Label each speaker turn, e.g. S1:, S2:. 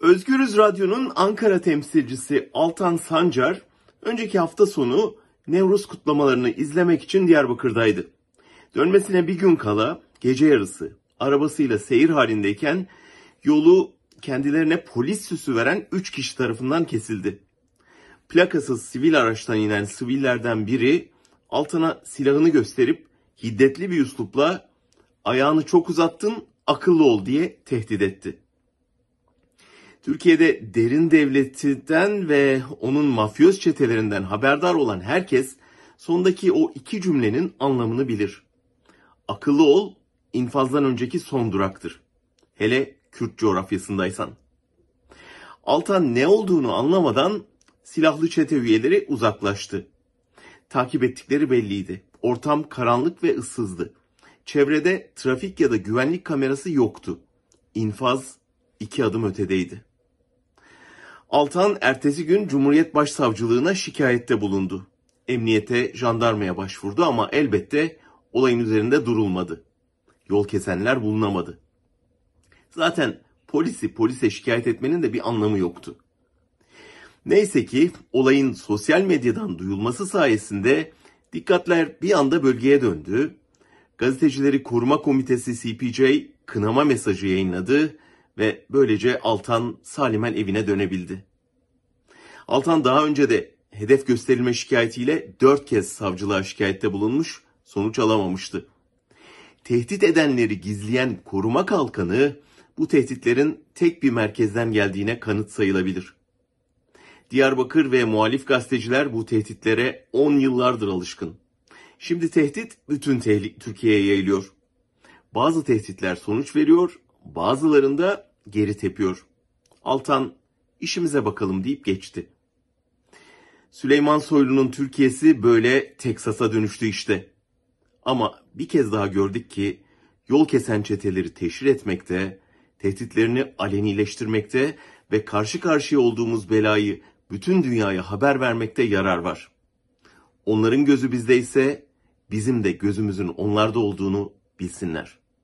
S1: Özgürüz Radyo'nun Ankara temsilcisi Altan Sancar, önceki hafta sonu Nevruz kutlamalarını izlemek için Diyarbakır'daydı. Dönmesine bir gün kala gece yarısı arabasıyla seyir halindeyken yolu kendilerine polis süsü veren 3 kişi tarafından kesildi. Plakasız sivil araçtan inen sivillerden biri Altan'a silahını gösterip hiddetli bir üslupla ayağını çok uzattın akıllı ol diye tehdit etti. Türkiye'de derin devletinden ve onun mafyoz çetelerinden haberdar olan herkes sondaki o iki cümlenin anlamını bilir. Akıllı ol, infazdan önceki son duraktır. Hele Kürt coğrafyasındaysan. Altan ne olduğunu anlamadan silahlı çete üyeleri uzaklaştı. Takip ettikleri belliydi. Ortam karanlık ve ıssızdı. Çevrede trafik ya da güvenlik kamerası yoktu. İnfaz iki adım ötedeydi. Altan ertesi gün Cumhuriyet Başsavcılığına şikayette bulundu. Emniyete, jandarmaya başvurdu ama elbette olayın üzerinde durulmadı. Yol kesenler bulunamadı. Zaten polisi polise şikayet etmenin de bir anlamı yoktu. Neyse ki olayın sosyal medyadan duyulması sayesinde dikkatler bir anda bölgeye döndü. Gazetecileri Koruma Komitesi CPJ kınama mesajı yayınladı ve böylece Altan salimen evine dönebildi. Altan daha önce de hedef gösterilme şikayetiyle dört kez savcılığa şikayette bulunmuş, sonuç alamamıştı. Tehdit edenleri gizleyen koruma kalkanı bu tehditlerin tek bir merkezden geldiğine kanıt sayılabilir. Diyarbakır ve muhalif gazeteciler bu tehditlere 10 yıllardır alışkın. Şimdi tehdit bütün Türkiye'ye yayılıyor. Bazı tehditler sonuç veriyor, bazılarında geri tepiyor. Altan işimize bakalım deyip geçti. Süleyman Soylu'nun Türkiye'si böyle Teksas'a dönüştü işte. Ama bir kez daha gördük ki yol kesen çeteleri teşhir etmekte, tehditlerini alenileştirmekte ve karşı karşıya olduğumuz belayı bütün dünyaya haber vermekte yarar var. Onların gözü bizde ise bizim de gözümüzün onlarda olduğunu bilsinler.